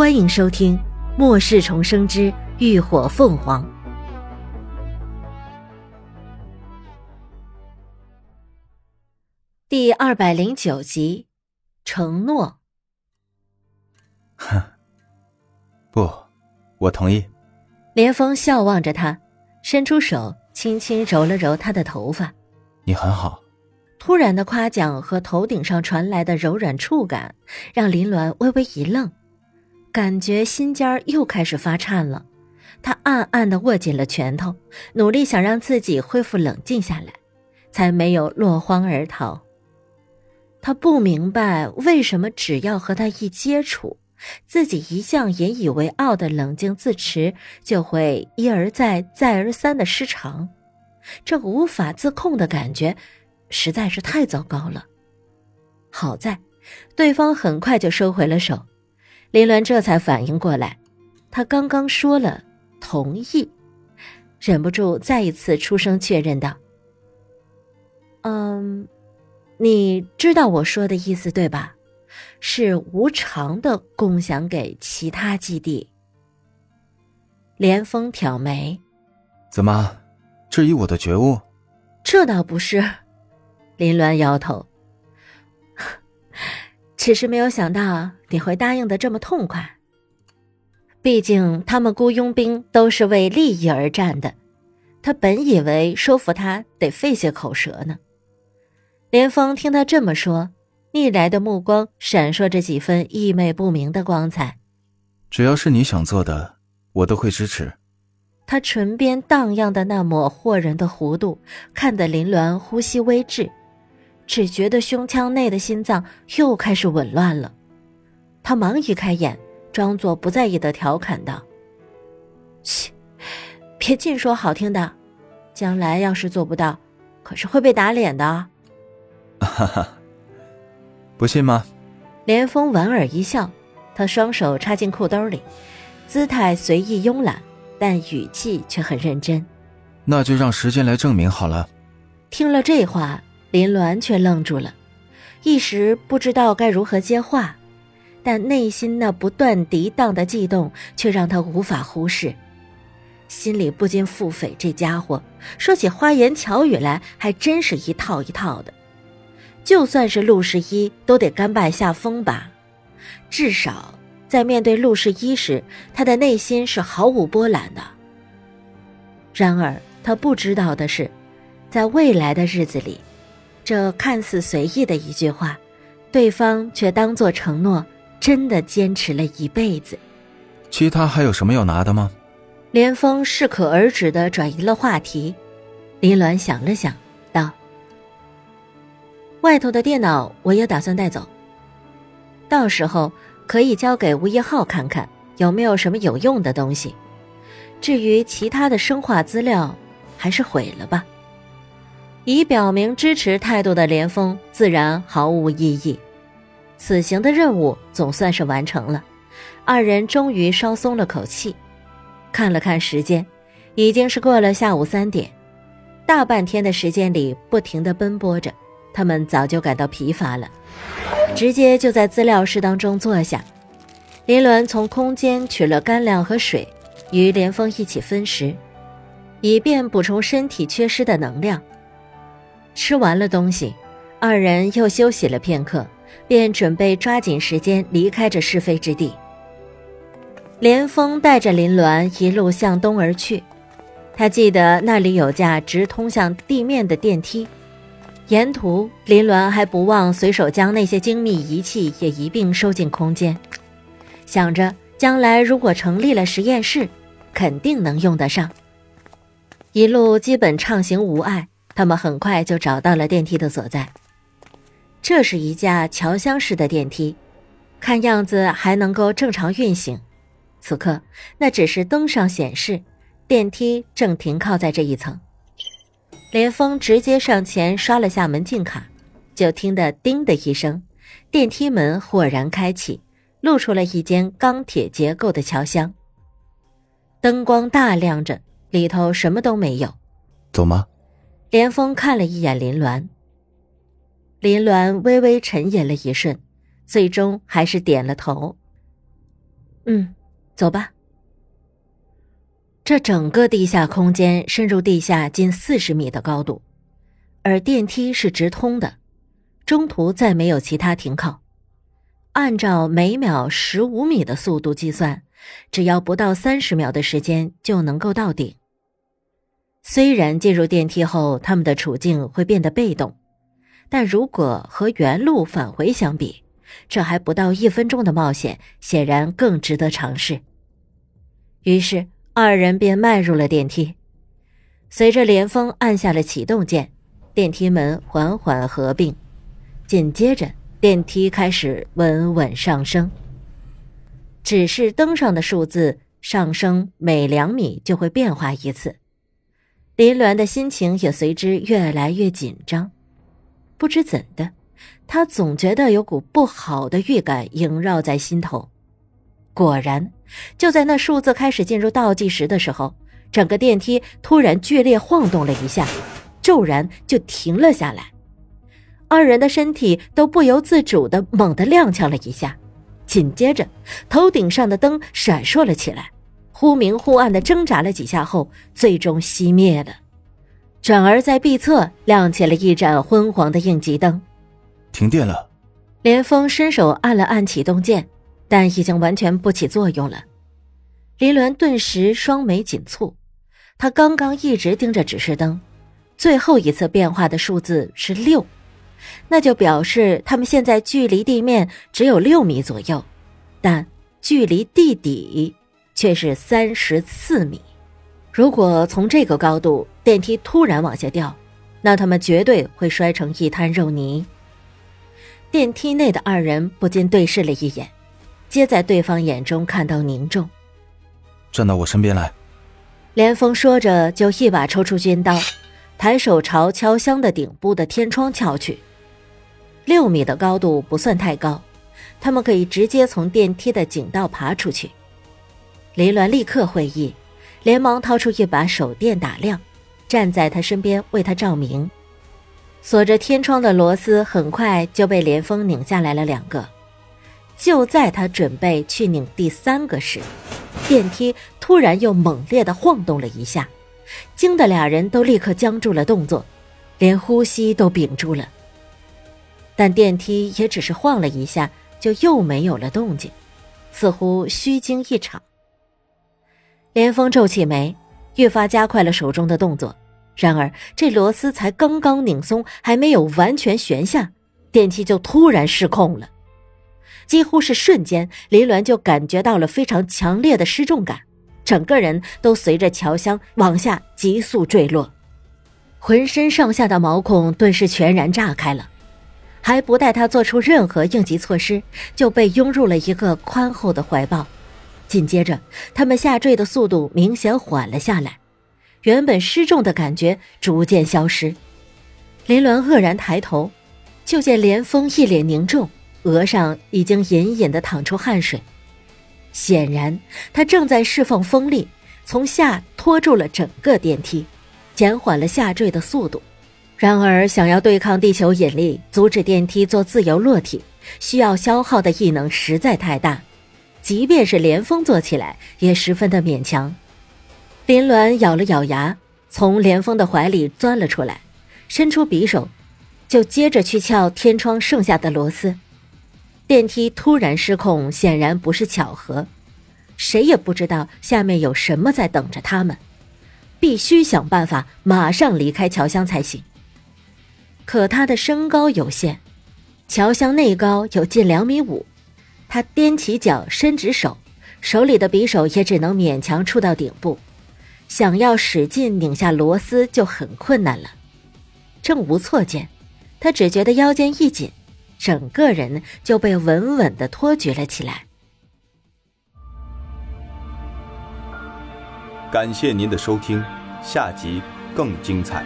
欢迎收听《末世重生之浴火凤凰》第二百零九集。承诺。哼，不，我同意。连峰笑望着他，伸出手轻轻揉了揉他的头发。你很好。突然的夸奖和头顶上传来的柔软触感，让林鸾微微一愣。感觉心尖儿又开始发颤了，他暗暗的握紧了拳头，努力想让自己恢复冷静下来，才没有落荒而逃。他不明白为什么只要和他一接触，自己一向引以为傲的冷静自持就会一而再、再而三的失常，这无法自控的感觉实在是太糟糕了。好在，对方很快就收回了手。林鸾这才反应过来，他刚刚说了同意，忍不住再一次出声确认道：“嗯，你知道我说的意思对吧？是无偿的共享给其他基地。”连峰挑眉：“怎么，质疑我的觉悟？”这倒不是，林鸾摇头。只是没有想到你会答应的这么痛快。毕竟他们雇佣兵都是为利益而战的，他本以为说服他得费些口舌呢。连峰听他这么说，逆来的目光闪烁着几分意味不明的光彩。只要是你想做的，我都会支持。他唇边荡漾的那抹惑人的弧度，看得林鸾呼吸微滞。只觉得胸腔内的心脏又开始紊乱了，他忙移开眼，装作不在意的调侃道：“切，别尽说好听的，将来要是做不到，可是会被打脸的。”哈哈，不信吗？连峰莞尔一笑，他双手插进裤兜里，姿态随意慵懒，但语气却很认真。那就让时间来证明好了。听了这话。林鸾却愣住了，一时不知道该如何接话，但内心那不断涤荡的悸动却让他无法忽视，心里不禁腹诽：这家伙说起花言巧语来还真是一套一套的，就算是陆十一都得甘拜下风吧，至少在面对陆十一时，他的内心是毫无波澜的。然而他不知道的是，在未来的日子里。这看似随意的一句话，对方却当做承诺，真的坚持了一辈子。其他还有什么要拿的吗？连峰适可而止的转移了话题。林鸾想了想，道：“外头的电脑我也打算带走，到时候可以交给吴一浩看看有没有什么有用的东西。至于其他的生化资料，还是毁了吧。”已表明支持态度的连峰自然毫无异议，此行的任务总算是完成了，二人终于稍松了口气。看了看时间，已经是过了下午三点，大半天的时间里不停的奔波着，他们早就感到疲乏了，直接就在资料室当中坐下。林伦从空间取了干粮和水，与连峰一起分食，以便补充身体缺失的能量。吃完了东西，二人又休息了片刻，便准备抓紧时间离开这是非之地。连峰带着林鸾一路向东而去，他记得那里有架直通向地面的电梯，沿途林鸾还不忘随手将那些精密仪器也一并收进空间，想着将来如果成立了实验室，肯定能用得上。一路基本畅行无碍。他们很快就找到了电梯的所在。这是一架桥厢式的电梯，看样子还能够正常运行。此刻，那只是灯上显示电梯正停靠在这一层。连峰直接上前刷了下门禁卡，就听得“叮”的一声，电梯门豁然开启，露出了一间钢铁结构的桥厢。灯光大亮着，里头什么都没有。走吗？连峰看了一眼林鸾，林鸾微微沉吟了一瞬，最终还是点了头。嗯，走吧。这整个地下空间深入地下近四十米的高度，而电梯是直通的，中途再没有其他停靠。按照每秒十五米的速度计算，只要不到三十秒的时间就能够到顶。虽然进入电梯后，他们的处境会变得被动，但如果和原路返回相比，这还不到一分钟的冒险，显然更值得尝试。于是，二人便迈入了电梯。随着连峰按下了启动键，电梯门缓缓合并，紧接着电梯开始稳稳上升。指示灯上的数字上升每两米就会变化一次。林鸾的心情也随之越来越紧张，不知怎的，他总觉得有股不好的预感萦绕在心头。果然，就在那数字开始进入倒计时的时候，整个电梯突然剧烈晃动了一下，骤然就停了下来。二人的身体都不由自主的猛地踉跄了一下，紧接着，头顶上的灯闪烁了起来。忽明忽暗的挣扎了几下后，最终熄灭了。转而在壁侧亮起了一盏昏黄的应急灯。停电了。连峰伸手按了按启动键，但已经完全不起作用了。林鸾顿时双眉紧蹙，他刚刚一直盯着指示灯，最后一次变化的数字是六，那就表示他们现在距离地面只有六米左右，但距离地底。却是三十四米。如果从这个高度电梯突然往下掉，那他们绝对会摔成一滩肉泥。电梯内的二人不禁对视了一眼，皆在对方眼中看到凝重。站到我身边来。连峰说着，就一把抽出军刀，抬手朝敲箱的顶部的天窗敲去。六米的高度不算太高，他们可以直接从电梯的井道爬出去。林鸾立刻会意，连忙掏出一把手电打亮，站在他身边为他照明。锁着天窗的螺丝很快就被连峰拧下来了两个。就在他准备去拧第三个时，电梯突然又猛烈的晃动了一下，惊得俩人都立刻僵住了动作，连呼吸都屏住了。但电梯也只是晃了一下，就又没有了动静，似乎虚惊一场。连峰皱起眉，愈发加快了手中的动作。然而，这螺丝才刚刚拧松，还没有完全悬下，电梯就突然失控了。几乎是瞬间，林鸾就感觉到了非常强烈的失重感，整个人都随着桥箱往下急速坠落，浑身上下的毛孔顿时全然炸开了。还不待他做出任何应急措施，就被拥入了一个宽厚的怀抱。紧接着，他们下坠的速度明显缓了下来，原本失重的感觉逐渐消失。林鸾愕然抬头，就见连峰一脸凝重，额上已经隐隐的淌出汗水，显然他正在释放风力，从下拖住了整个电梯，减缓了下坠的速度。然而，想要对抗地球引力，阻止电梯做自由落体，需要消耗的异能实在太大。即便是连峰坐起来也十分的勉强。林鸾咬了咬牙，从连峰的怀里钻了出来，伸出匕首，就接着去撬天窗剩下的螺丝。电梯突然失控，显然不是巧合，谁也不知道下面有什么在等着他们，必须想办法马上离开桥厢才行。可他的身高有限，桥厢内高有近两米五。他踮起脚，伸直手，手里的匕首也只能勉强触到顶部，想要使劲拧下螺丝就很困难了。正无措间，他只觉得腰间一紧，整个人就被稳稳的托举了起来。感谢您的收听，下集更精彩。